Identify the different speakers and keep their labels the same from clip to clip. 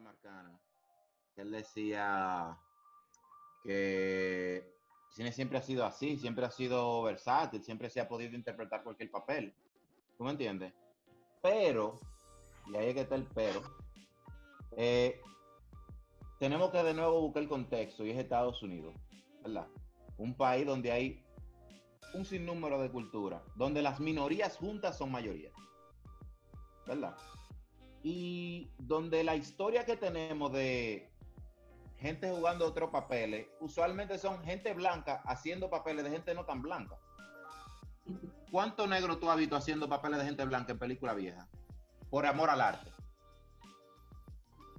Speaker 1: Marcana, él decía que cine siempre ha sido así, siempre ha sido versátil, siempre se ha podido interpretar cualquier papel. ¿Tú me entiendes? Pero, y ahí es que está el pero, eh, tenemos que de nuevo buscar el contexto y es Estados Unidos, ¿verdad? Un país donde hay un sinnúmero de culturas, donde las minorías juntas son mayoría, ¿verdad? Y donde la historia que tenemos de gente jugando otros papeles, usualmente son gente blanca haciendo papeles de gente no tan blanca. ¿Cuánto negro tú has visto haciendo papeles de gente blanca en película vieja? Por amor al arte.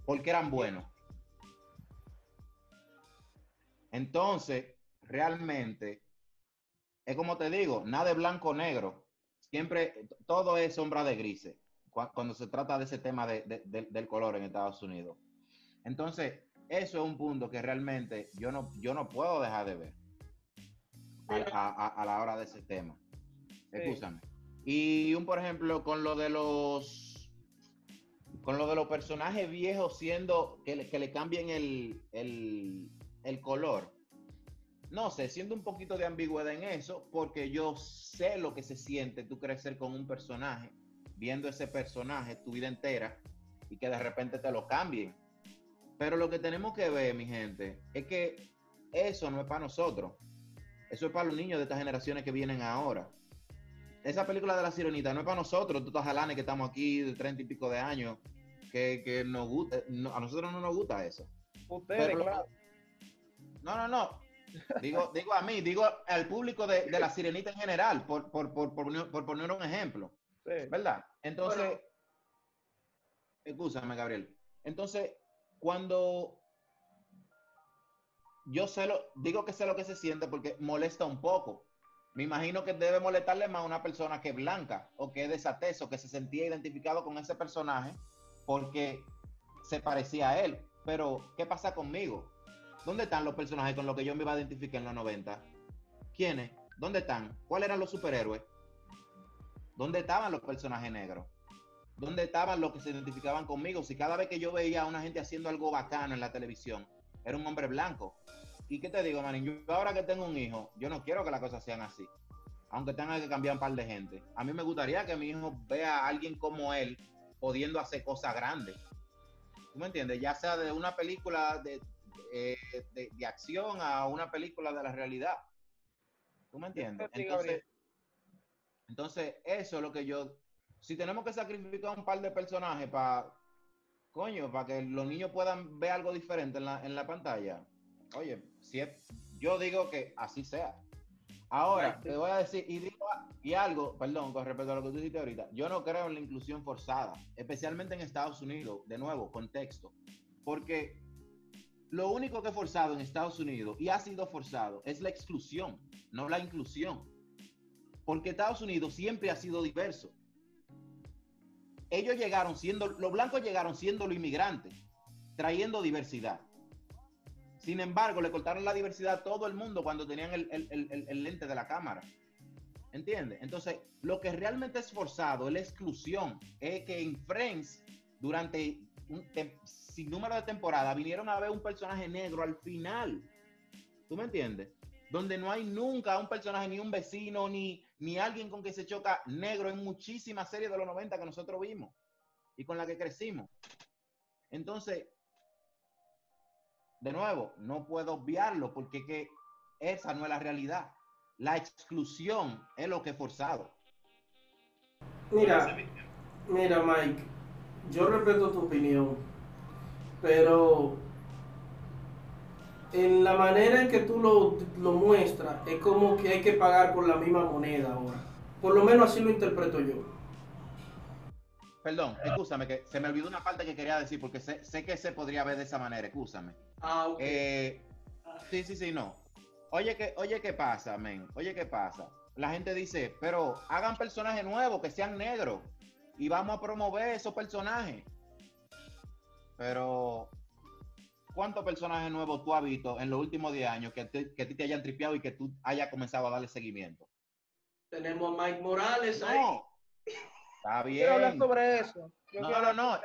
Speaker 1: Porque eran buenos. Entonces, realmente, es como te digo, nada de blanco o negro. Siempre, todo es sombra de grises cuando se trata de ese tema del color en Estados Unidos. Entonces, eso es un punto que realmente yo no, yo no puedo dejar de ver a, la hora de ese tema. Escúchame. Y un, por ejemplo, con lo de los con lo de los personajes viejos siendo que le, que le cambien el, el color. No sé, siendo un poquito de ambigüedad en eso, porque yo sé lo que se siente tú crecer con un personaje, viendo ese personaje tu vida entera y que de repente te lo cambien. Pero lo que tenemos que ver, mi gente, es que eso no es para nosotros. Eso es para los niños de estas generaciones que vienen ahora. Esa película de la sirenita no es para nosotros, estás jalanes que estamos aquí de treinta y pico de años, que, nos gusta, a nosotros no nos gusta eso.
Speaker 2: Ustedes, claro.
Speaker 1: No, no, no. Digo, digo a mí, digo al público de, la sirenita en general, por, por, poner un ejemplo. ¿Verdad? Entonces, escúchame, Gabriel. Entonces, cuando yo sé lo, digo que sé lo que se siente porque molesta un poco. Me imagino que debe molestarle más a una persona que es blanca o que es desateso, que se sentía identificado con ese personaje porque se parecía a él. Pero, ¿qué pasa conmigo? ¿Dónde están los personajes con los que yo me iba a identificar en los 90? ¿Quiénes? ¿Dónde están? ¿Cuáles eran los superhéroes? ¿Dónde estaban los personajes negros? ¿Dónde estaban los que se identificaban conmigo? Si cada vez que yo veía a una gente haciendo algo bacano en la televisión, era un hombre blanco. ¿Y qué te digo, manín? Yo ahora que tengo un hijo, yo no quiero que las cosas sean así. Aunque tenga que cambiar un par de gente. A mí me gustaría que mi hijo vea a alguien como él pudiendo hacer cosas grandes. ¿Tú me entiendes? Ya sea de una película de, eh, de, acción a una película de la realidad. ¿Tú me entiendes? Entonces, entonces, eso es lo que yo. Si tenemos que sacrificar un par de personajes para. Coño, para que los niños puedan ver algo diferente en la, en la pantalla. Oye, si yo digo que así sea. Ahora, te voy a decir, y, digo, y algo, perdón, con respecto a lo que tú dijiste ahorita, yo no creo en la inclusión forzada, especialmente en Estados Unidos, de nuevo, contexto, porque lo único que he forzado en Estados Unidos y ha sido forzado es la exclusión, no la inclusión. Porque Estados Unidos siempre ha sido diverso. Ellos llegaron siendo, los blancos llegaron siendo los inmigrantes, trayendo diversidad. Sin embargo, le cortaron la diversidad a todo el mundo cuando tenían el, lente de la cámara. ¿Entiendes? Entonces, lo que realmente es forzado es la exclusión. Es que en Friends, durante un, sin número de temporada, vinieron a ver un personaje negro al final. ¿Tú me entiendes? Donde no hay nunca un personaje, ni un vecino, ni, ni alguien con que se choca negro en muchísimas series de los 90 que nosotros vimos y con la que crecimos. Entonces, de nuevo, no puedo obviarlo porque que esa no es la realidad. La exclusión es lo que he forzado.
Speaker 3: Mira, mira, Mike, yo respeto tu opinión pero en la manera en que tú lo, lo muestras, es como que hay que pagar por la misma moneda ahora. Por lo menos así lo interpreto yo.
Speaker 1: Perdón, escúchame, que se me olvidó una parte que quería decir, porque sé, sé que se podría ver de esa manera, escúchame.
Speaker 3: Ah, ok.
Speaker 1: Eh, sí, sí, sí, no. Oye, ¿qué, oye, ¿qué pasa, men? Oye, ¿qué pasa? La gente dice, pero hagan personajes nuevos, que sean negros, y vamos a promover esos personajes. Pero, ¿cuántos personajes nuevos tú has visto en los últimos 10 años que, te, que te hayan tripeado y que tú hayas comenzado a darle seguimiento?
Speaker 3: Tenemos a Mike Morales
Speaker 1: no.
Speaker 3: ahí.
Speaker 1: Está bien.
Speaker 2: Quiero hablar sobre eso.
Speaker 1: no, no, no.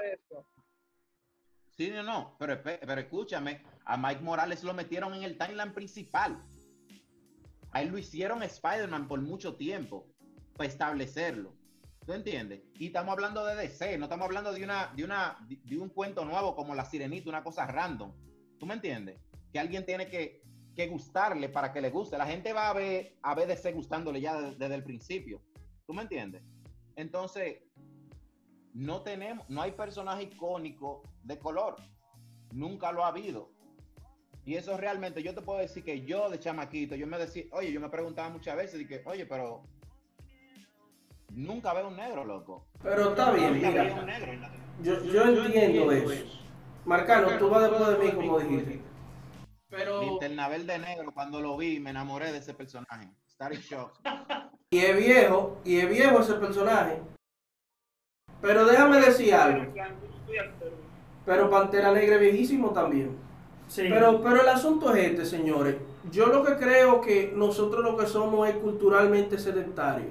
Speaker 1: Sí, no, no, pero, pero escúchame, a Mike Morales lo metieron en el timeline principal. Ahí lo hicieron Spider-Man por mucho tiempo para establecerlo. ¿Tú entiendes? Y estamos hablando de DC, no estamos hablando de una, de una, de un cuento nuevo como La Sirenita, una cosa random. ¿Tú me entiendes? Que alguien tiene que, que gustarle para que le guste. La gente va a ver a DC gustándole ya desde el principio. ¿Tú me entiendes? Entonces, no tenemos, no hay personaje icónico de color. Nunca lo ha habido. Y eso realmente, yo te puedo decir que yo de chamaquito, yo me decía, oye, yo me preguntaba muchas veces, y oye, pero nunca veo un negro, loco.
Speaker 3: Pero está bien, mira. Yo, yo, entiendo eso. Marcano, tú vas después de mí, como dijiste.
Speaker 1: Pero... Internabel de negro, cuando lo vi, me enamoré de ese personaje. Starry Shock.
Speaker 3: y es viejo, y es viejo ese personaje. Pero déjame decir algo. Pero Pantera Negra viejísimo también. Pero, pero el asunto es este, señores. Yo lo que creo que nosotros lo que somos es culturalmente sedentarios.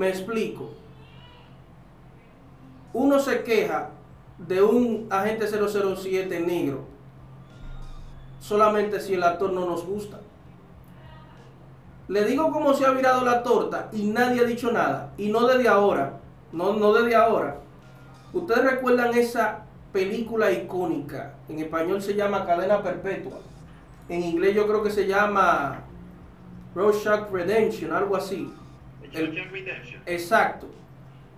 Speaker 3: Me explico. Uno se queja de un agente 007 negro solamente si el actor no nos gusta. Le digo cómo se ha virado la torta y nadie ha dicho nada. Y no desde ahora. No, no desde ahora. Ustedes recuerdan esa película icónica. En español se llama Cadena Perpetua. En inglés yo creo que se llama Rorschach Redemption, algo así. Exacto.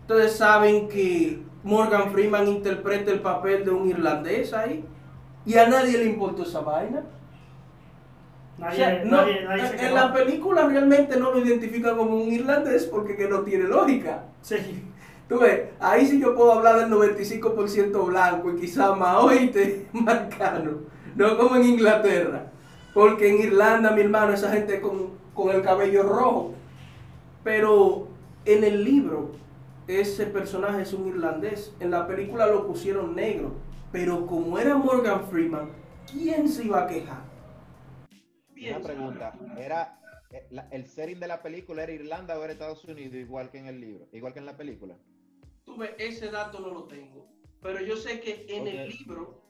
Speaker 3: Ustedes saben que Morgan Freeman interpreta el papel de un irlandés ahí. Y a nadie le importó esa vaina en la película realmente no lo identifica como un irlandés porque que no tiene lógica. Sí. Tú ves, ahí sí yo puedo hablar del 95% blanco y quizá más, oíste, marcano. No como en Inglaterra. Porque en Irlanda, mi hermano, esa gente con, con el cabello rojo. Pero en el libro, ese personaje es un irlandés. En la película lo pusieron negro. Pero como era Morgan Freeman, ¿quién se iba a quejar?
Speaker 1: Una pregunta, ¿era eh, el setting de la película era Irlanda o era Estados Unidos igual que en el libro, igual que en la película?
Speaker 3: Tuve ese dato no lo tengo, pero yo sé que en el libro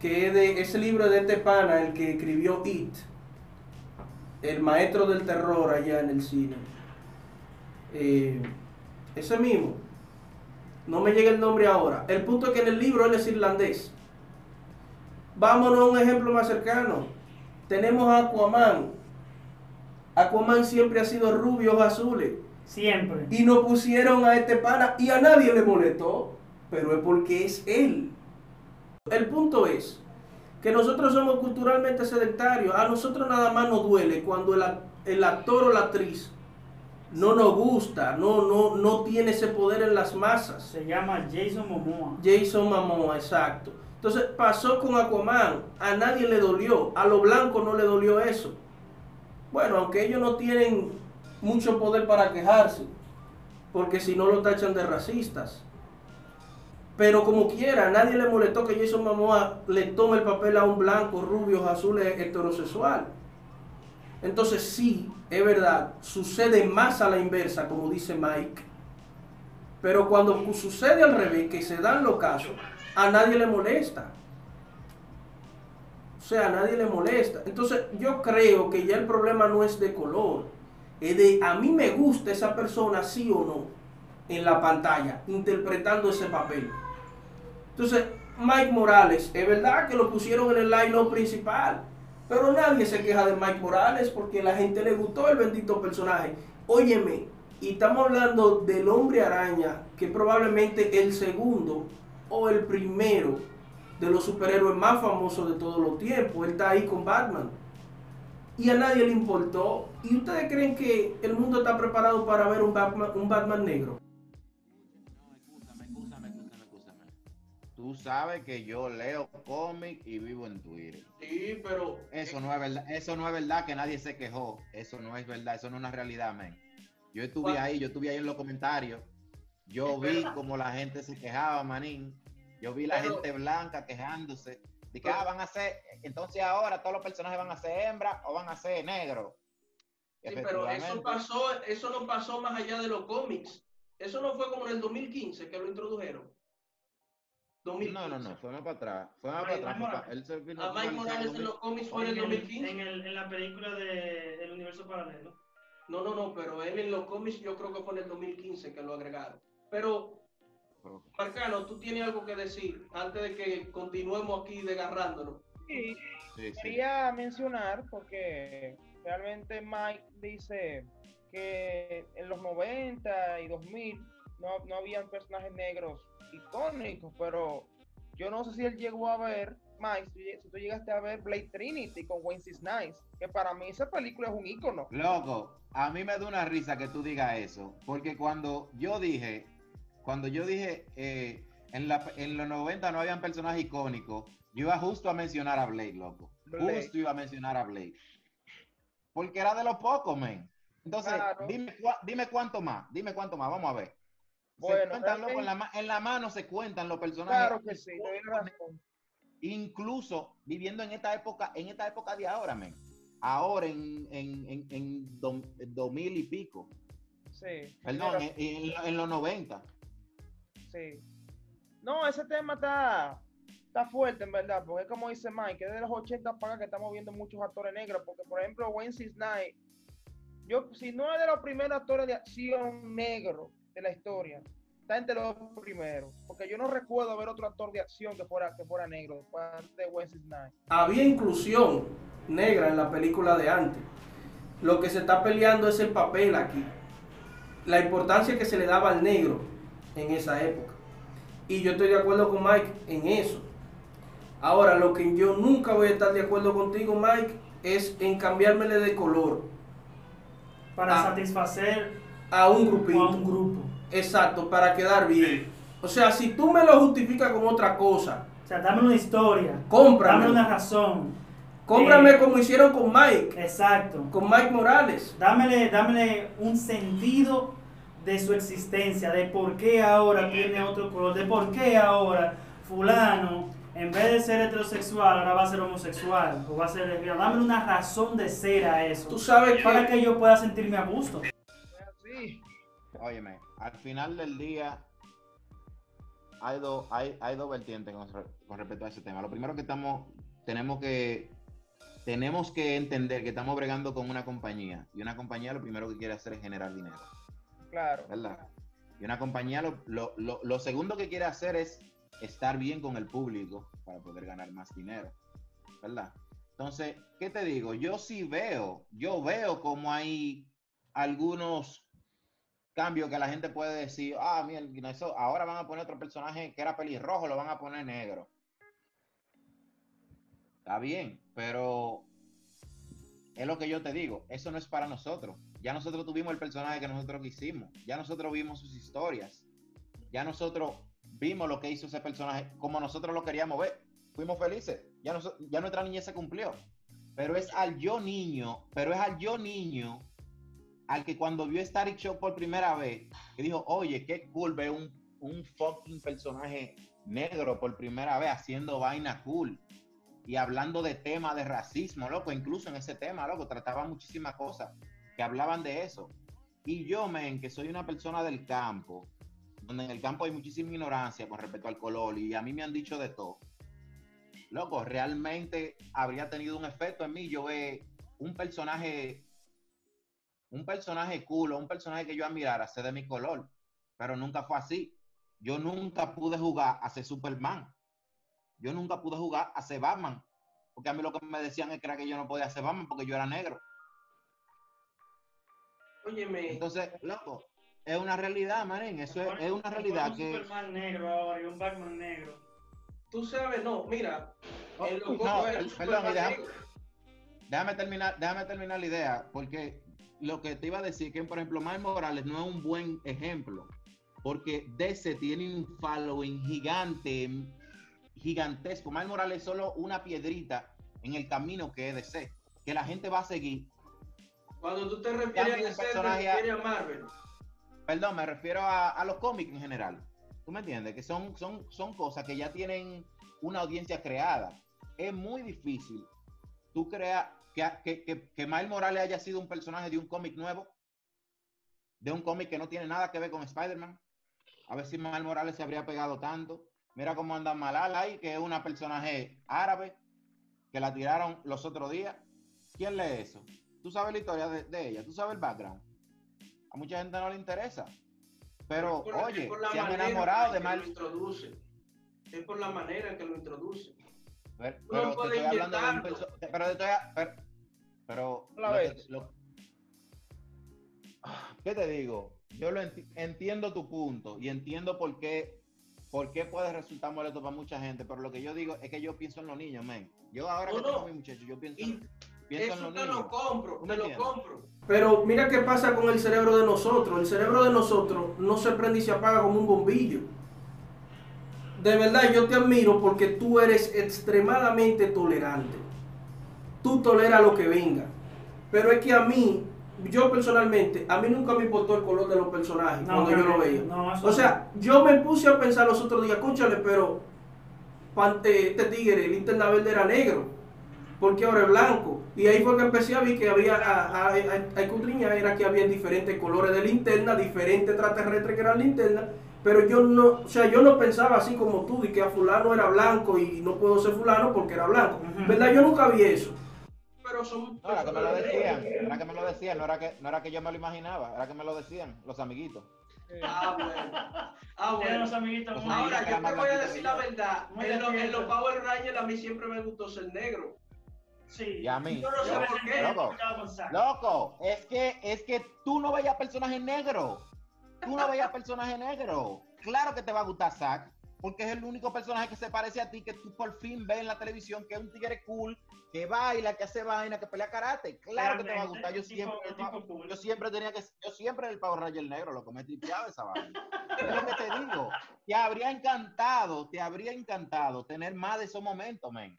Speaker 3: que es de ese libro de este pana, el que escribió It, el maestro del terror allá en el cine. Eh, ese mismo. No me llega el nombre ahora. El punto es que en el libro él es irlandés. Vámonos a un ejemplo más cercano. Tenemos a Aquaman. Aquaman siempre ha sido rubio o azules.
Speaker 2: Siempre.
Speaker 3: Y no pusieron a este pana y a nadie le molestó. Pero es porque es él. El punto es que nosotros somos culturalmente sedentarios. A nosotros nada más nos duele cuando el, actor o la actriz no nos gusta, no, no, no tiene ese poder en las masas.
Speaker 2: Se llama Jason Momoa.
Speaker 3: Jason Momoa, exacto. Entonces pasó con Aquaman, a nadie le dolió, a los blancos no le dolió eso. Bueno, aunque ellos no tienen mucho poder para quejarse, porque si no lo tachan de racistas. Pero como quiera, a nadie le molestó que Jason Momoa le tome el papel a un blanco, rubio, azul, heterosexual. Entonces sí, es verdad, sucede más a la inversa, como dice Mike. Pero cuando sucede al revés, que se dan los casos, a nadie le molesta. O sea, a nadie le molesta. Entonces yo creo que ya el problema no es de color. Es de a mí me gusta esa persona sí o no en la pantalla, interpretando ese papel. Entonces, Mike Morales, es verdad que lo pusieron en el line principal, pero nadie se queja de Mike Morales porque la gente le gustó el bendito personaje. Óyeme, y estamos hablando del hombre araña, que probablemente el segundo o el primero de los superhéroes más famosos de todos los tiempos. Él está ahí con Batman. Y a nadie le importó. ¿Y ustedes creen que el mundo está preparado para ver un Batman, un Batman negro?
Speaker 1: Tú sabes que yo leo cómic y vivo en Twitter.
Speaker 3: Sí, pero.
Speaker 1: Eso no es verdad. Eso no es verdad que nadie se quejó. Eso no es verdad. Eso no es una realidad, man. Yo estuve ahí, yo estuve ahí en los comentarios. Yo vi como la gente se quejaba, manín. Yo vi la gente blanca quejándose. De que ah, van a ser, entonces ahora todos los personajes van a ser hembra o van a ser negro.
Speaker 3: Sí, pero eso pasó, eso no pasó más allá de los cómics. Eso no fue como en el 2015 que lo introdujeron. 2015.
Speaker 1: No, no, no, fue más para atrás. Fue más para atrás. Él se vino
Speaker 3: A Mike Morales en los cómics fue en el
Speaker 2: En, el-
Speaker 3: 2015.
Speaker 2: en, el- en la película de El Universo Paralelo.
Speaker 3: No, no, no, pero él en los cómics yo creo que fue en el 2015 que lo agregaron. Pero, Marcano, tú tienes algo que decir antes de que continuemos aquí desgarrándonos.
Speaker 4: Sí,
Speaker 1: Sí, sí.
Speaker 4: quería mencionar porque realmente Mike dice que en los 90 y 2000 no, no habían personajes negros icónicos, pero yo no sé si él llegó a ver, Mike, si, si tú llegaste a ver Blade Trinity con Wayne Nice, que para mí esa película es un ícono.
Speaker 1: Loco, a mí me da una risa que tú digas eso, porque cuando yo dije, cuando yo dije eh, en, la, en los 90 no habían personajes icónicos, yo iba justo a mencionar a Blade, loco.
Speaker 4: Blade.
Speaker 1: Justo iba a mencionar a Blade. Porque era de los pocos, men. Entonces,
Speaker 4: Claro.
Speaker 1: dime, dime cuánto más, dime cuánto más, vamos a ver. Se
Speaker 4: Bueno,
Speaker 1: la, en la mano se cuentan los personajes.
Speaker 4: Claro que sí, razón.
Speaker 1: incluso viviendo en esta época, en esta época de ahora, men. Ahora en, en, en, en do- en 2000 y pico.
Speaker 4: Sí.
Speaker 1: Perdón, en, en- en los 90.
Speaker 4: Sí. No, ese tema está, está fuerte, en verdad, porque es como dice Mike, que desde los 80 para acá que estamos viendo muchos actores negros, porque por ejemplo, Wednesday Night, yo, si no es de los primeros actores de acción negro de la historia, está entre los primeros, porque yo no recuerdo ver otro actor de acción que fuera, que fuera negro, después de Wednesday Night.
Speaker 3: Había inclusión negra en la película de antes. Lo que se está peleando es el papel aquí. La importancia que se le daba al negro en esa época. Y yo estoy de acuerdo con Mike en eso. Ahora, lo que yo nunca voy a estar de acuerdo contigo, Mike, es en cambiármele de color
Speaker 2: Para
Speaker 3: Ah.
Speaker 2: satisfacer
Speaker 3: a un
Speaker 2: a
Speaker 3: grupito.
Speaker 2: un grupo.
Speaker 3: Exacto, para quedar bien. O sea, si tú me lo justificas con otra cosa,
Speaker 2: O sea, dame una historia.
Speaker 3: Cómprame.
Speaker 2: Dame una razón.
Speaker 3: cómprame
Speaker 2: Eh.
Speaker 3: como hicieron con Mike,
Speaker 2: Exacto.
Speaker 3: con Mike Morales.
Speaker 2: Dámele, dámele un sentido de su existencia, de por qué ahora tiene otro color, de por qué ahora fulano, en vez de ser heterosexual, ahora va a ser homosexual o va a ser lesbiana. Dame una razón de ser a eso.
Speaker 3: Tú sabes
Speaker 2: Para
Speaker 3: que
Speaker 2: que yo pueda sentirme a gusto.
Speaker 1: Óyeme, al final del día hay dos, hay, hay dos vertientes con, con respecto a ese tema. Lo primero que estamos, tenemos que, tenemos que entender que estamos bregando con una compañía. Y una compañía lo primero que quiere hacer es generar dinero.
Speaker 4: Claro.
Speaker 1: ¿verdad? Y una compañía lo, lo, lo, lo segundo que quiere hacer es estar bien con el público para poder ganar más dinero, ¿verdad? Entonces, ¿qué te digo? Yo sí veo, yo veo como hay algunos cambios que la gente puede decir, ah, mira, eso, ahora van a poner otro personaje que era pelirrojo, lo van a poner negro. Está bien, pero es lo que yo te digo, eso no es para nosotros. Ya nosotros tuvimos el personaje que nosotros quisimos, ya nosotros vimos sus historias, ya nosotros vimos lo que hizo ese personaje como nosotros lo queríamos ver. Fuimos felices, ya, noso- ya nuestra niñez se cumplió. Pero es al yo niño, pero es al yo niño al que cuando vio Static Shock por primera vez, que dijo, oye, qué cool ver un, un fucking personaje negro por primera vez haciendo vaina cool y hablando de temas de racismo, loco, incluso en ese tema, loco, trataba muchísimas cosas que hablaban de eso. Y yo, men, que soy una persona del campo, donde en el campo hay muchísima ignorancia con respecto al color y a mí me han dicho de todo. Loco, realmente habría tenido un efecto en mí yo ver un personaje, un personaje cool o un personaje que yo admirara ser de mi color, pero nunca fue así. Yo nunca pude jugar a ser Superman. Yo nunca pude jugar a ser Batman. Porque a mí lo que me decían es que era que yo no podía ser Batman porque yo era negro.
Speaker 3: Óyeme,
Speaker 1: Entonces, loco, es una realidad, manín. Eso es, es una realidad que.
Speaker 2: Un Superman negro ahora y un Batman negro.
Speaker 3: tú sabes, no, mira,
Speaker 1: no, perdón, déjame-. Déjame terminar, déjame terminar la idea, porque lo que te iba a decir que, por ejemplo, Miles Morales no es un buen ejemplo, porque DC tiene un following gigante, gigantesco. Miles Morales es solo una piedrita en el camino que es DC, que la gente va a seguir.
Speaker 3: Cuando tú te refieres a DC,
Speaker 1: personaje a-
Speaker 3: refieres a Marvel.
Speaker 1: Perdón, me refiero a, a los cómics en general. ¿Tú me entiendes? Que son, son, son cosas que ya tienen una audiencia creada. Es muy difícil tú creas que, que, que, que Miles Morales haya sido un personaje de un cómic nuevo, de un cómic que no tiene nada que ver con Spider-Man. A ver si Miles Morales se habría pegado tanto. Mira cómo anda Malala ahí, que es una personaje árabe que la tiraron los otros días. ¿Quién lee eso? Tú sabes la historia de, de ella, tú sabes el background. A mucha gente no le interesa. Pero,
Speaker 3: por-
Speaker 1: oye, se han enamorado
Speaker 3: en
Speaker 1: de mal.
Speaker 3: Es por la manera en que lo introduce.
Speaker 1: Pero, pero te
Speaker 3: puede
Speaker 1: estoy hablando de un perso- Pero te estoy a- pero, pero
Speaker 4: La
Speaker 1: lo que-
Speaker 4: ves.
Speaker 1: lo- ¿Qué te digo? Yo lo enti- entiendo tu punto y entiendo por qué, por qué puede resultar molesto para mucha gente, pero lo que yo digo es que yo pienso en los niños, men. Yo ahora
Speaker 3: No,
Speaker 1: que tengo
Speaker 3: no.
Speaker 1: a mi muchacho, yo pienso,
Speaker 3: Y
Speaker 1: pienso en
Speaker 3: eso
Speaker 1: los
Speaker 3: te
Speaker 1: niños.
Speaker 3: lo compro,
Speaker 1: ¿Tú
Speaker 3: te lo compro. Pero mira qué pasa con el cerebro de nosotros. El cerebro de nosotros no se prende y se apaga como un bombillo. De verdad, yo te admiro porque tú eres extremadamente tolerante. Tú toleras lo que venga. Pero es que a mí, yo personalmente, a mí nunca me importó el color de los personajes
Speaker 2: No,
Speaker 3: cuando yo lo veía.
Speaker 2: no,
Speaker 3: o sea, yo me puse a pensar los otros días, escúchale, pero pan- eh, este tigre, el linterna verde era negro, porque ahora es blanco. Y ahí fue que empecé a ver que había, a, a, a- era que había diferentes colores de linterna, diferentes extraterrestres que eran linterna, pero yo no, o sea, yo no pensaba así como tú, de que a fulano era blanco y no puedo ser fulano porque era blanco. ¿Verdad? Yo nunca vi eso. Pero son
Speaker 1: No, era que me lo decían, era que me lo decían, no era que, no era que yo me lo imaginaba, era que me lo decían los amiguitos.
Speaker 3: Ah, bueno. Ah, bueno.
Speaker 2: los amiguitos
Speaker 1: Los
Speaker 3: Ahora,
Speaker 1: que
Speaker 3: yo te voy a decir la verdad. En, lo- en los. Power Rangers a mí siempre me gustó ser negro.
Speaker 2: Sí.
Speaker 1: Y a mí.
Speaker 3: Yo no sé
Speaker 2: Yo
Speaker 3: por qué.
Speaker 1: Loco. Loco, es que, es que tú no veías personaje negro. Tú no veías personaje negro. Claro que te va a gustar Zack, porque es el único personaje que se parece a ti que tú por fin ves en la televisión, que es un tigre cool, que baila, que hace vaina, que pelea karate. Claro que te va a gustar. Yo siempre,
Speaker 2: tipo
Speaker 1: yo siempre tenía que, yo siempre el Power Ranger negro, loco, me tripeaba esa vaina. Es lo que te digo. Te habría encantado, te habría encantado tener más de esos momentos, men.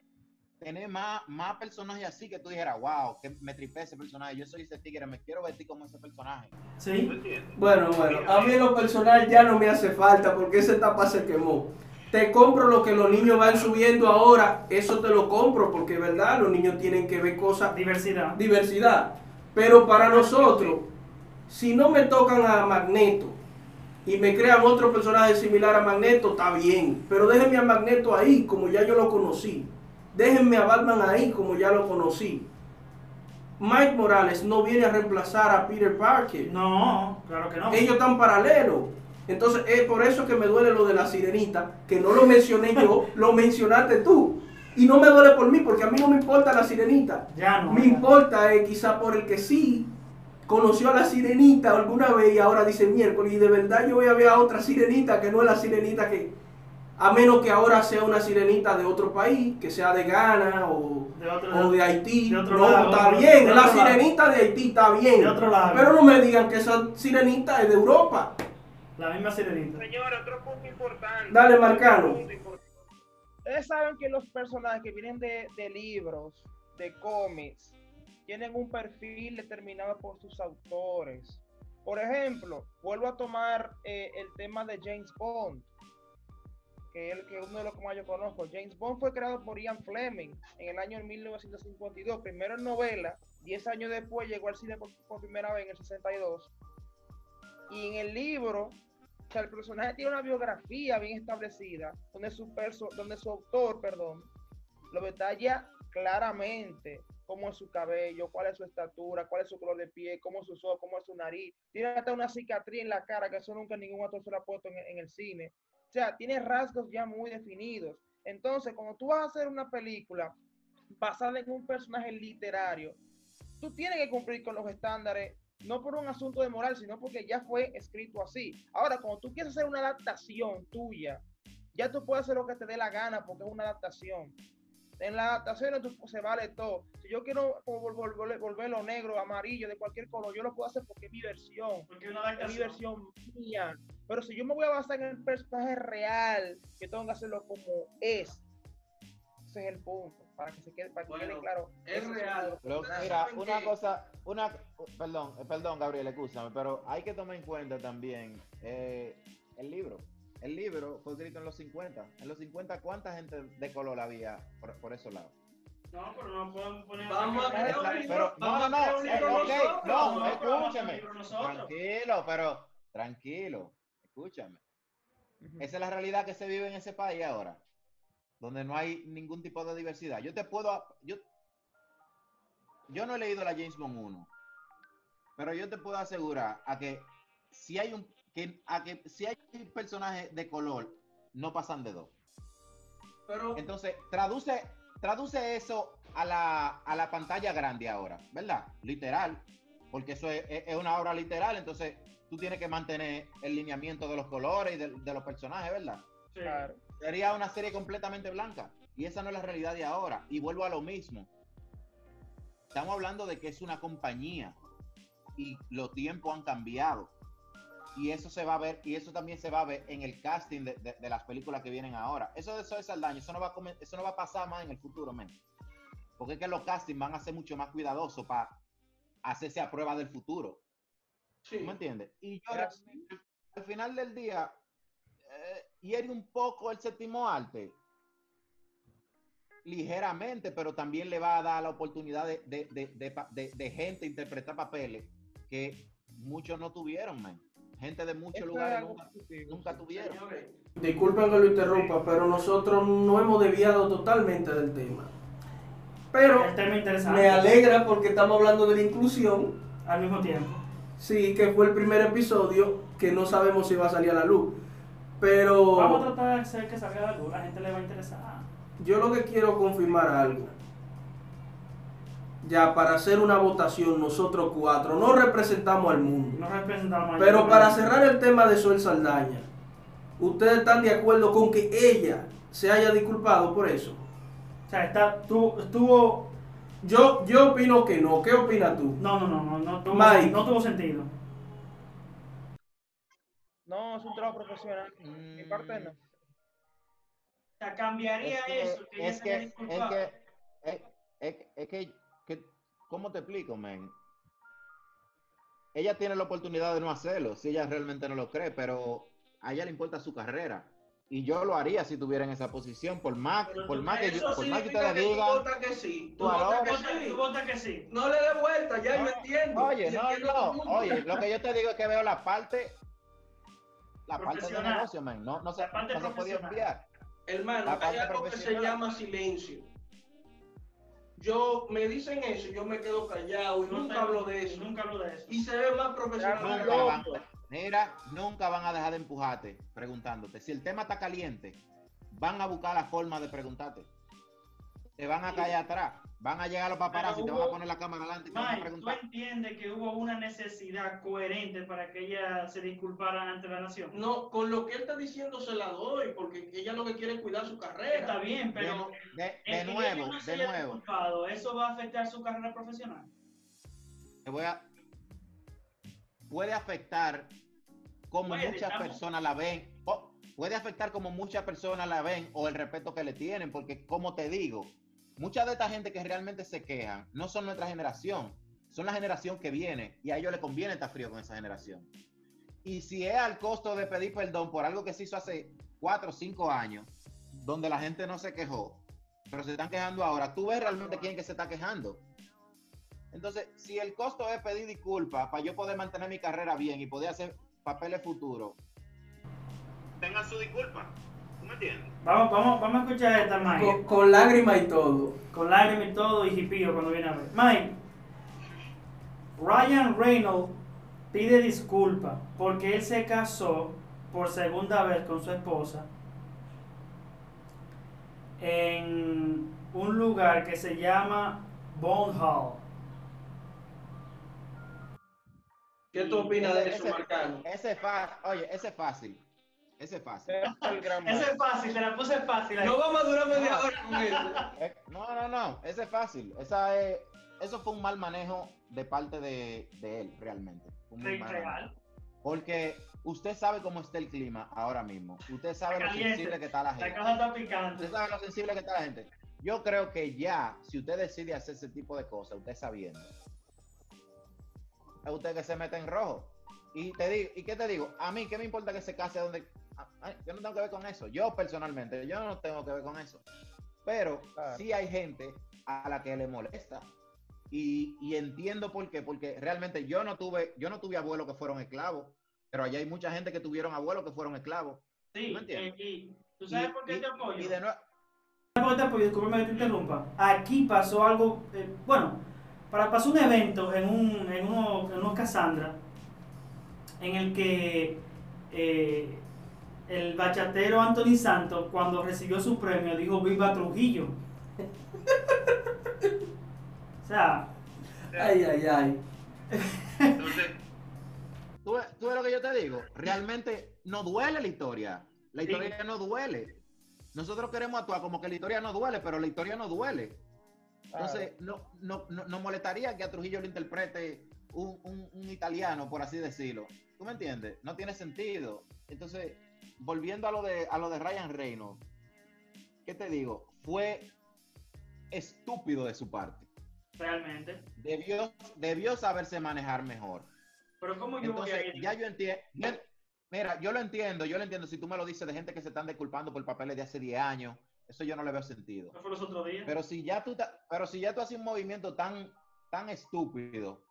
Speaker 1: Tener más, más personajes así que tú dijeras, wow, que me tripé ese personaje. Yo soy ese tigre, me quiero vestir como ese personaje.
Speaker 2: Sí.
Speaker 3: Bueno, bueno, a mí en lo personal ya no me hace falta porque esa etapa se quemó. Te compro lo que los niños van subiendo ahora, eso te lo compro porque, ¿verdad? Los niños tienen que ver cosas,
Speaker 2: Diversidad.
Speaker 3: diversidad. Pero para nosotros, si no me tocan a Magneto y me crean otro personaje similar a Magneto, está bien. Pero déjenme a Magneto ahí, como ya yo lo conocí. Déjenme a Batman ahí, como ya lo conocí. Mike Morales no viene a reemplazar a Peter Parker.
Speaker 2: No, claro que no.
Speaker 3: Ellos están paralelos. Entonces es por eso que me duele lo de la sirenita, que no lo mencioné yo, lo mencionaste tú. Y no me duele por mí, porque a mí no me importa la sirenita.
Speaker 2: Ya no.
Speaker 3: Me
Speaker 2: ya.
Speaker 3: importa eh, quizá por el que sí conoció a la sirenita alguna vez y ahora dice miércoles. Y de verdad yo voy a ver a otra sirenita que no es la sirenita que, a menos que ahora sea una sirenita de otro país, que sea de Ghana o,
Speaker 2: De otro
Speaker 3: o de Haití.
Speaker 2: de otro
Speaker 3: no,
Speaker 2: lado,
Speaker 3: está bien, la
Speaker 2: lado.
Speaker 3: sirenita de Haití está bien.
Speaker 2: De otro lado.
Speaker 3: Pero no me digan que esa sirenita es de Europa.
Speaker 2: La misma sirenita.
Speaker 4: Señores, otro punto importante.
Speaker 3: Dale,
Speaker 4: importante. Ustedes saben que los personajes que vienen de, de libros, de cómics, tienen un perfil determinado por sus autores. Por ejemplo, vuelvo a tomar eh, el tema de James Bond, que es el que uno de los que más yo conozco. James Bond fue creado por Ian Fleming en el año 1952, primero en novela, 10 años después llegó al cine por, por primera vez en el 62. Y en el libro, o sea, el personaje tiene una biografía bien establecida, donde su, perso donde su autor, perdón, lo detalla claramente cómo es su cabello, cuál es su estatura, cuál es su color de piel, cómo es su ojos, cómo es su nariz. Tiene hasta una cicatriz en la cara, que eso nunca ningún actor se lo ha puesto en, en el cine. O sea, tiene rasgos ya muy definidos. Entonces, cuando tú vas a hacer una película basada en un personaje literario, tú tienes que cumplir con los estándares, no por un asunto de moral, sino porque ya fue escrito así. Ahora, cuando tú quieres hacer una adaptación tuya, ya tú puedes hacer lo que te dé la gana porque es una adaptación. En la adaptación tú- se vale todo. Si yo quiero vol- vol- vol- volverlo negro, amarillo, de cualquier color, yo lo puedo hacer porque es mi versión
Speaker 2: Porque una
Speaker 4: es mi versión mía. Pero si yo me voy a basar en el personaje real, yo tengo que hacerlo como es. Ese es el punto, para que se quede, para que
Speaker 3: Bueno,
Speaker 4: quede claro.
Speaker 3: es real.
Speaker 1: Lo- mira, una
Speaker 3: que-
Speaker 1: cosa, una, perdón, eh, perdón, Gabriel, escúchame, pero hay que tomar en cuenta también eh, el libro. El libro fue escrito en los 50. En los 50, ¿cuánta gente de color había por, por esos lados?
Speaker 2: No, pero no podemos poner.
Speaker 3: Vamos a crear un libro,
Speaker 1: pero, no, no,
Speaker 3: a crear
Speaker 1: no,
Speaker 3: un
Speaker 1: eh,
Speaker 3: libro
Speaker 1: ok,
Speaker 3: nosotros.
Speaker 1: no,
Speaker 2: No,
Speaker 1: escúchame. Tranquilo, pero tranquilo, escúchame.
Speaker 4: Ujú.
Speaker 1: Esa es la realidad que se vive en ese país ahora, donde no hay ningún tipo de diversidad. Yo te puedo, yo, yo no he leído la James Bond 1, pero yo te puedo asegurar a que si hay un, que, a que si hay personajes de color, no pasan de dos.
Speaker 3: Pero
Speaker 1: Entonces, traduce, traduce eso a la, a la pantalla grande ahora, ¿verdad? Literal, porque eso es, es- es una obra literal, entonces tú tienes que mantener el lineamiento de los colores y de, de los personajes, ¿verdad?
Speaker 2: Sí.
Speaker 4: Claro.
Speaker 1: Sería una serie completamente blanca. Y esa no es la realidad de ahora. Y vuelvo a lo mismo. Estamos hablando de que es una compañía y los tiempos han cambiado. Y eso se va a ver, y eso también se va a ver en el casting de, de- de las películas que vienen ahora. Eso de eso es Saldaña, eso no va a come- eso no va a pasar más en el futuro, men. Porque es que los castings van a ser mucho más cuidadosos para hacerse a prueba del futuro.
Speaker 3: sí.
Speaker 1: ¿Tú me entiendes? Y yo al final del día, hiere un poco el séptimo arte. Ligeramente, pero también le va a dar la oportunidad de, de, de, de pa- de- de gente interpretar papeles que muchos no tuvieron, man. Gente de muchos lugares nunca,
Speaker 4: positivo.
Speaker 1: nunca tuvieron.
Speaker 3: Señores, Disculpen que lo interrumpa, pero nosotros no hemos desviado totalmente del tema. Pero
Speaker 2: El tema interesante.
Speaker 3: me alegra porque estamos hablando de la inclusión.
Speaker 2: Al mismo tiempo.
Speaker 3: Sí, que fue el primer episodio que no sabemos si va a salir a la luz. Pero
Speaker 2: Vamos a tratar de hacer que salga luz. La gente le va a interesar.
Speaker 3: yo lo que quiero confirmar algo. Ya para hacer una votación, nosotros cuatro no representamos al mundo.
Speaker 2: No representamos a
Speaker 3: Pero para cerrar el tema de Sol Saldaña, ¿ustedes están de acuerdo con que ella se haya disculpado por eso?
Speaker 2: O sea, está, tuvo, estuvo.
Speaker 3: Yo, yo opino que no. ¿Qué opinas tú?
Speaker 2: No, no, no, no, no tuvo,
Speaker 3: Mike.
Speaker 2: no tuvo sentido.
Speaker 4: No, es un trabajo profesional. Mi parte no.
Speaker 2: O sea, cambiaría
Speaker 1: Es que, es que, es que, es, es- es que, que- ¿cómo te explico, men? Ella tiene la oportunidad de no hacerlo, si ella realmente no lo cree, pero a ella le importa su carrera. Y yo lo haría si tuviera en esa posición, por más, por más que, yo- por más que digan.
Speaker 3: que sí.
Speaker 1: Tú votas que
Speaker 2: ¿Tú votas que sí?
Speaker 3: No le dé vuelta, ya
Speaker 1: No,
Speaker 3: yo entiendo.
Speaker 1: Oye, no,
Speaker 3: entiendo
Speaker 1: no, oye, lo que yo te digo es que veo la parte, la parte de negocio, men, no, no se,
Speaker 2: La parte
Speaker 1: no se podía.
Speaker 3: Hermano,
Speaker 1: La
Speaker 3: hay algo que se llama silencio. Yo me dicen eso, yo me quedo callado y nunca hablo de eso.
Speaker 2: Nunca hablo de eso.
Speaker 3: Y se ve más profesional.
Speaker 1: Nunca van, mira, nunca van a dejar de empujarte preguntándote. Si el tema está caliente, van a buscar la forma de preguntarte. Te van a caer atrás. Van a llegar los paparazzi, te van a
Speaker 2: hubo-
Speaker 1: poner la cámara delante y te van a
Speaker 2: Mike, ¿tú entiendes que hubo una necesidad coherente para que ella se disculpara ante la nación?
Speaker 3: No, con lo que él está diciendo se la doy, porque ella lo que quiere es cuidar su
Speaker 2: Está
Speaker 3: carrera.
Speaker 2: bien,
Speaker 1: De,
Speaker 2: pero
Speaker 1: de- nuevo,
Speaker 2: no
Speaker 1: de nuevo.
Speaker 2: ¿eso va a afectar su carrera profesional?
Speaker 1: Te voy a. Puede afectar como
Speaker 2: Puede,
Speaker 1: muchas
Speaker 2: estamos-
Speaker 1: personas la ven. o puede afectar como muchas personas la ven o el respeto que le tienen, porque como te digo, mucha de esta gente que realmente se quejan no son nuestra generación, son la generación que viene y a ellos les conviene estar frío con esa generación. Y si es al costo de pedir perdón por algo que se hizo hace cuatro o cinco años, donde la gente no se quejó, pero se están quejando ahora, tú ves realmente quién que se está quejando. Entonces, si el costo es pedir disculpas para yo poder mantener mi carrera bien y poder hacer papeles futuros, tengan su disculpa. ¿Tú me entiendes?
Speaker 2: Vamos, vamos, vamos a escuchar esta, Mike.
Speaker 3: Con, con lágrimas y todo.
Speaker 2: Con lágrimas y todo y jipío cuando viene a ver. Mike, Ryan Reynolds pide disculpas porque él se casó por segunda vez con su esposa en un lugar que se llama Bone Hall.
Speaker 3: ¿Qué tú opinas de eso,
Speaker 1: ese-
Speaker 3: Marcano?
Speaker 1: Ese es fácil. Oye, ese es fácil. Ese es fácil.
Speaker 4: Ese es
Speaker 2: fácil, te la puse fácil. ahí.
Speaker 3: No vamos a durar media
Speaker 1: No.
Speaker 3: hora con eso.
Speaker 1: Eh, No, no, no. Ese es fácil. Esa es, eso fue un mal manejo de parte de, de él, realmente. Un muy mal
Speaker 2: real.
Speaker 1: manejo. Porque usted sabe cómo está el clima ahora mismo. Usted sabe lo sensible que está la
Speaker 2: La
Speaker 1: gente.
Speaker 2: cosa está picante.
Speaker 1: Usted sabe lo sensible que está la gente. Yo creo que ya, si usted decide hacer ese tipo de cosas, usted sabiendo, es usted que se mete en rojo. Y te digo, ¿y qué te digo? A mí, ¿qué me importa que se case donde? A- a- yo no tengo que ver con eso. Yo personalmente, yo no tengo que ver con eso. Pero
Speaker 4: Claro.
Speaker 1: sí hay gente a la que le molesta. Y, y entiendo por qué, porque realmente yo no tuve, yo no tuve abuelos que fueron esclavos, pero allá hay mucha gente que tuvieron abuelos que fueron esclavos.
Speaker 2: Sí,
Speaker 1: ¿Tú me entiendes?
Speaker 2: eh, y tú sabes
Speaker 1: Y-
Speaker 2: por qué
Speaker 1: y-
Speaker 2: te apoyo.
Speaker 1: y de nuevo,
Speaker 2: ¿Sabes por qué te apoyo? Discúlpame que te interrumpa. Aquí pasó algo, eh, bueno, para, pasó un evento en, un, en, uno, en unos Cassandra en el que eh, el bachatero Anthony Santos, cuando recibió su premio, dijo Viva Trujillo. o sea,
Speaker 3: Ay, ay, ay.
Speaker 5: Entonces,
Speaker 1: ¿Tú, ves- tú ves lo que yo te digo? Realmente no duele la historia. La
Speaker 2: Sí.
Speaker 1: historia no duele. Nosotros queremos actuar como que la historia no duele, pero la historia no duele. Entonces, no, no, no, nos molestaría que a Trujillo lo interprete un, un- un italiano, por así decirlo. ¿Tú me entiendes? No tiene sentido. Entonces, volviendo a lo de, a lo de Ryan Reynolds, ¿qué te digo? Fue estúpido de su parte.
Speaker 2: realmente.
Speaker 1: Debió, debió saberse manejar mejor.
Speaker 2: Pero ¿cómo yo voy a
Speaker 1: Entonces,
Speaker 2: ir?
Speaker 1: ya yo entiendo. Mira, yo lo entiendo, yo lo entiendo. Si tú me lo dices de gente que se están disculpando por papeles de hace 10 años, eso yo no le veo sentido.
Speaker 2: ¿No fue los otros días?
Speaker 1: Pero si ya tú, pero si ya tú haces un movimiento tan, tan estúpido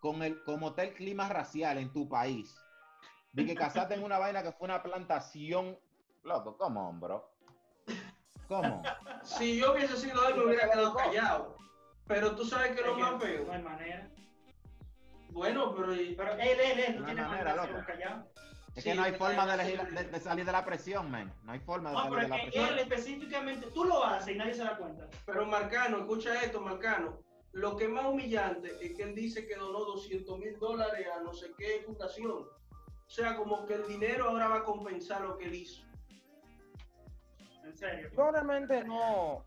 Speaker 1: con el, como está el clima racial en tu país, de que casaste en una vaina que fue una plantación, loco, ¿cómo, bro? ¿Cómo?
Speaker 3: Si yo hubiese sido él, me hubiera quedado callado. Pero tú sabes que
Speaker 2: Es
Speaker 3: lo más feo.
Speaker 2: No hay manera.
Speaker 3: Bueno, pero.
Speaker 2: él, él, él, no
Speaker 1: No
Speaker 2: tiene
Speaker 1: manera,
Speaker 2: manera,
Speaker 1: loco.
Speaker 2: callado.
Speaker 1: Es
Speaker 3: Sí,
Speaker 1: que no hay forma de,
Speaker 3: parece
Speaker 1: elegir- de, de salir de la presión, man. No hay forma de
Speaker 2: No,
Speaker 1: salir
Speaker 2: pero
Speaker 1: de la
Speaker 2: es que
Speaker 1: presión.
Speaker 2: él específicamente, tú lo haces y nadie se da cuenta.
Speaker 3: Pero Marcano, escucha esto, Marcano. Lo que es más humillante es que él dice que donó 200 mil dólares a no sé qué fundación. O sea, como que el dinero ahora va a compensar lo que él hizo.
Speaker 2: En serio.
Speaker 4: Yo realmente no.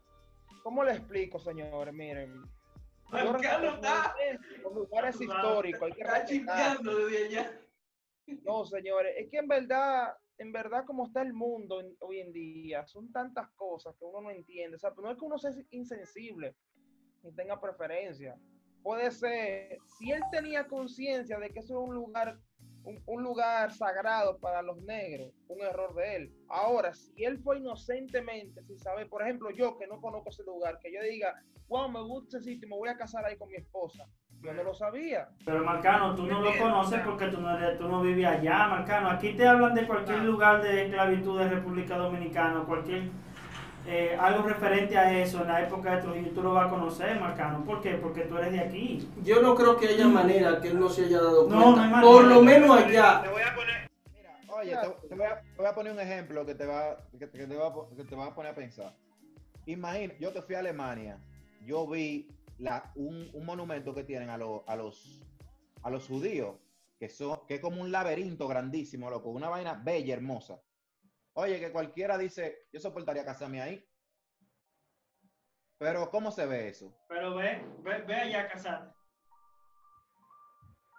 Speaker 4: ¿Cómo le explico, señores? Miren. realmente
Speaker 3: está,
Speaker 4: Los lugares históricos, hay que
Speaker 3: está chispeando desde allá.
Speaker 4: No, señores, es que en verdad, en verdad, como está el mundo hoy en día, son tantas cosas que uno no entiende. O sea, no es que uno sea insensible ni tenga preferencia. Puede ser, si él tenía conciencia de que eso es un lugar, un, un lugar sagrado para los negros, un error de él. Ahora, si él fue inocentemente, sin saber, por ejemplo, yo que no conozco ese lugar, que yo diga, wow, me gusta ese sitio, me voy a casar ahí con mi esposa. Yo no lo sabía.
Speaker 2: Pero Marcano, tú no lo conoces porque tú no, tú no vivías allá, Marcano. Aquí te hablan de cualquier lugar de esclavitud de República Dominicana, cualquier eh, algo referente a eso en la época de Trujillo, tú lo vas a conocer, Marcano. ¿Por qué? Porque tú eres de aquí.
Speaker 3: Yo no creo que haya manera que él no se haya dado
Speaker 2: No,
Speaker 3: cuenta.
Speaker 2: no hay manera.
Speaker 3: Por lo menos allá.
Speaker 5: te voy a poner.
Speaker 1: Mira, oye, te, te voy a, te voy a poner un ejemplo que te va, que, te- que te va, que te va a poner a pensar. Imagina, yo que fui a Alemania, yo vi la, un, un monumento que tienen a, los a, los, a los judíos, que, son, que es como un laberinto grandísimo, loco, una vaina bella, hermosa. Oye, que cualquiera dice, yo soportaría casarme ahí. Pero, ¿cómo se ve eso?
Speaker 2: Pero ve, ve, ve allá a casarte.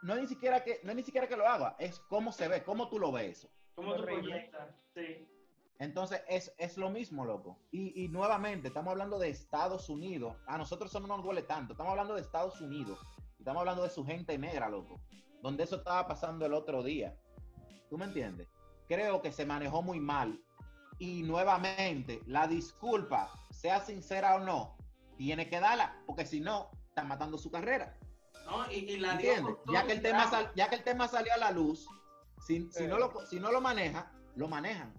Speaker 1: No es ni siquiera que, no es ni siquiera que lo haga, es cómo se ve, cómo tú lo ves eso.
Speaker 2: ¿Cómo tú proyectas? Sí.
Speaker 1: Entonces es, es lo mismo, loco. Y, y nuevamente, estamos hablando de Estados Unidos. A nosotros eso no nos duele tanto. Estamos hablando de Estados Unidos. Estamos hablando de su gente negra, loco. Donde eso estaba pasando el otro día. ¿Tú me entiendes? Creo que se manejó muy mal. Y nuevamente, la disculpa, sea sincera o no, tiene que darla. Porque si no, está matando su carrera.
Speaker 3: ¿no? Y, y la
Speaker 1: ¿Entiendes? Ya que, el tema sal- ya que el tema salió a la luz, si, si no lo, si no lo maneja, lo manejan.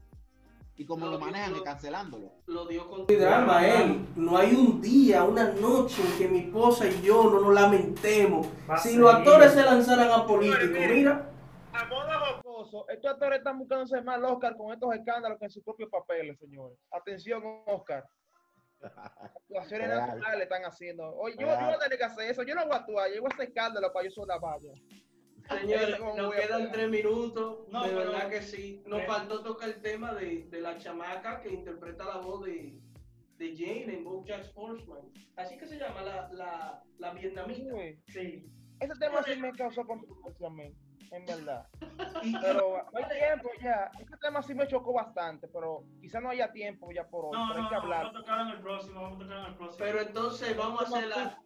Speaker 1: Y como
Speaker 3: Lo-
Speaker 1: lo manejan,
Speaker 3: lo-
Speaker 1: es cancelándolo.
Speaker 3: lo dio con drama él. No hay un día, una noche en que mi esposa y yo no nos lamentemos.
Speaker 2: Va
Speaker 3: Si los actores se lanzaran a políticos, mira,
Speaker 4: A estos actores están buscándose más el Oscar con estos escándalos que en sus propios papeles, señores. Atención, Oscar. Actuaciones
Speaker 1: Real.
Speaker 4: naturales están haciendo. Oye, yo, yo voy a tener que hacer eso. Yo no voy a actuar, yo voy a hacer escándalo para yo ser una valla.
Speaker 3: señores,
Speaker 4: ¿Cómo
Speaker 3: nos quedan tres minutos.
Speaker 2: No,
Speaker 3: de
Speaker 2: pero-
Speaker 3: verdad que sí. Nos
Speaker 2: ¿Qué?
Speaker 3: faltó tocar el tema de, de la chamaca que interpreta la voz de, de Jane en BoJack Horseman. Así que se llama la, la, la vietnamita.
Speaker 4: Uy,
Speaker 2: Sí.
Speaker 4: Ese tema sí me causó controversia a mí, en verdad. Pero no hay tiempo ya. Este tema sí me chocó bastante, pero quizá no haya tiempo ya por hoy.
Speaker 2: No,
Speaker 4: pero
Speaker 2: no,
Speaker 4: hay que hablar.
Speaker 2: vamos a tocar en el próximo, vamos a tocar en el próximo.
Speaker 3: pero entonces vamos a hacer la,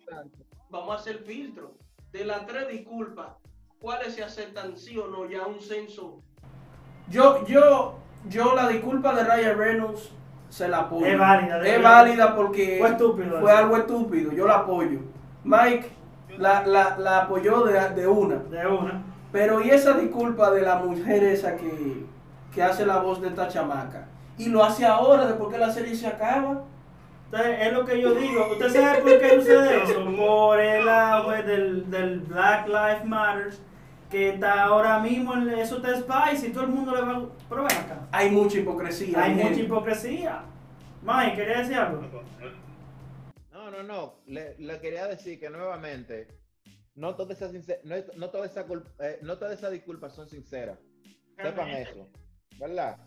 Speaker 3: vamos a hacer filtro. De las tres disculpas, ¿cuáles se aceptan sí o no? Ya un censo. Yo, yo, yo la disculpa de Ryan Reynolds se la apoyo.
Speaker 2: Es válida, de
Speaker 3: Es válida porque
Speaker 2: Fue estúpido
Speaker 3: fue algo estúpido. Yo la apoyo. Mike la, la, la apoyó de, de una.
Speaker 2: De una.
Speaker 3: Pero y esa disculpa de la mujer esa que, que hace la voz de esta chamaca. Y lo hace ahora, después que la serie se acaba.
Speaker 2: Entonces, es lo que yo digo. ¿Usted sabe por qué sucede eso? Por el auge del, del Black Lives Matter, que está ahora mismo, en- eso está spicy y todo el mundo le va... Pero ven acá.
Speaker 3: Hay mucha hipocresía.
Speaker 2: Hay mucha
Speaker 3: gente.
Speaker 2: hipocresía. Mike, ¿quería decir algo?
Speaker 1: No, no, no. Le, le quería decir que nuevamente, no todas esas, no, no todas esas cul- eh, no todas esas disculpas son sinceras. Sepan eso, ¿verdad?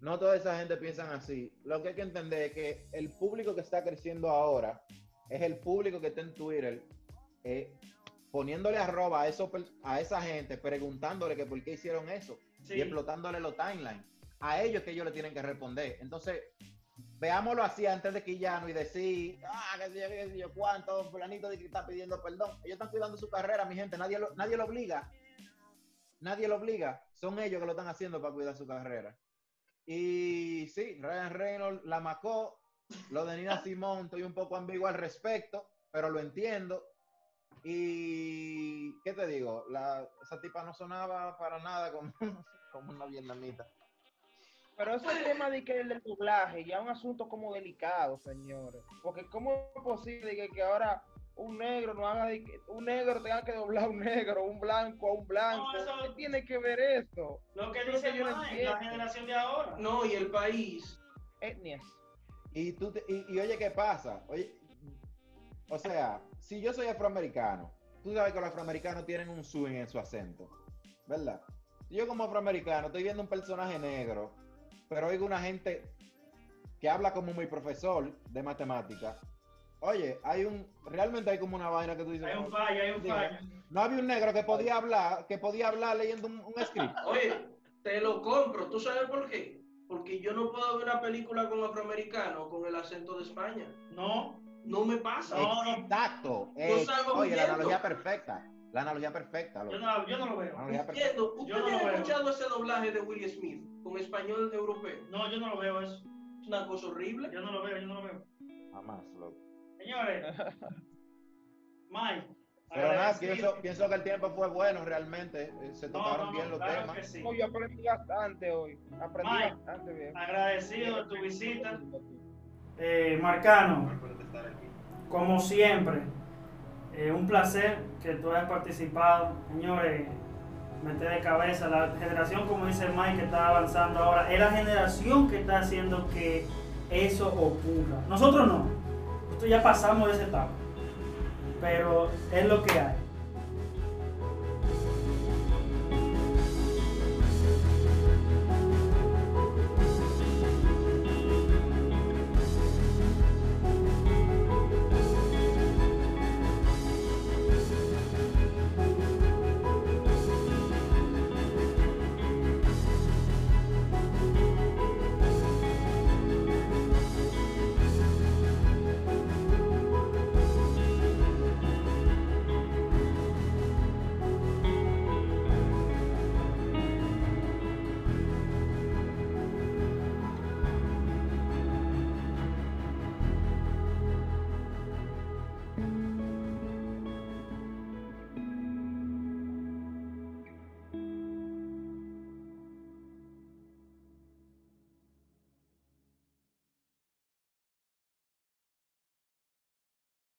Speaker 1: No toda esa gente piensan así. Lo que hay que entender es que el público que está creciendo ahora es el público que está en Twitter eh, poniéndole arroba a, eso, a esa gente, preguntándole que por qué hicieron eso
Speaker 2: Sí.
Speaker 1: y explotándole los timelines. A ellos que ellos le tienen que responder. Entonces, veámoslo así antes de quillarnos y decir, ah, que sé yo, qué sé yo, cuánto, fulanito de que está pidiendo perdón. Ellos están cuidando su carrera, mi gente, nadie lo, nadie lo obliga. Nadie lo obliga, son ellos que lo están haciendo para cuidar su carrera. Y sí, Ryan Reynolds la macó, lo de Nina Simón, estoy un poco ambiguo al respecto, pero lo entiendo. Y, ¿qué te digo? La, esa tipa no sonaba para nada como, como una vietnamita.
Speaker 4: Pero ese tema de que el del doblaje ya es un asunto como delicado, señores. Porque cómo es posible que, que ahora un negro no haga de que- un negro tenga que doblar a un negro, un blanco a un blanco.
Speaker 2: No, eso-
Speaker 4: ¿Qué tiene que ver esto?
Speaker 2: Lo que dice
Speaker 4: yo no
Speaker 2: la generación de ahora.
Speaker 3: No, y el país.
Speaker 4: Etnias.
Speaker 1: Y, tú te- y, y oye, ¿qué pasa? Oye, o sea, si yo soy afroamericano, tú sabes que los afroamericanos tienen un swing en su acento, ¿verdad? Yo como afroamericano estoy viendo un personaje negro, pero oigo una gente que habla como mi profesor de matemática. Oye, hay un, realmente hay como una vaina que tú dices,
Speaker 2: Hay un
Speaker 1: "No,
Speaker 2: fallo, hay un fallo.
Speaker 1: no había un negro que podía hablar, que podía hablar leyendo un, un script.
Speaker 3: Oye, te lo compro. ¿Tú sabes por qué? Porque yo no puedo ver una película con afroamericano con el acento de España.
Speaker 2: No,
Speaker 3: No me pasa.
Speaker 2: No, no.
Speaker 1: Exacto.
Speaker 3: Yo
Speaker 1: eh, oye, la analogía perfecta. La analogía perfecta. loco.
Speaker 2: yo no, yo no lo veo.
Speaker 3: Entiendo.
Speaker 2: Yo
Speaker 3: ¿Usted
Speaker 2: no lo veo.
Speaker 3: escuchado ese doblaje de Will Smith con español europeo?
Speaker 2: No, yo no lo veo eso.
Speaker 3: Es una cosa horrible.
Speaker 2: Yo no lo veo, yo no lo veo.
Speaker 1: Jamás, loco.
Speaker 2: Señores, Mike.
Speaker 1: Pero nada, pienso, pienso que el tiempo fue bueno realmente. eh, Se tocaron
Speaker 2: no,
Speaker 1: bien
Speaker 2: no,
Speaker 1: los
Speaker 2: claro
Speaker 1: temas.
Speaker 2: que sí.
Speaker 4: No, yo aprendí bastante hoy. Aprendí
Speaker 2: Mike.
Speaker 4: bastante bien.
Speaker 2: Agradecido de tu visita. Eh, Marcano, como siempre, eh, un placer que tú hayas participado. Señores, mete de cabeza. La generación, como dice Mike, que está avanzando ahora, es la generación que está haciendo que eso ocurra. Nosotros no. Nosotros ya pasamos de esa etapa. Pero es lo que hay.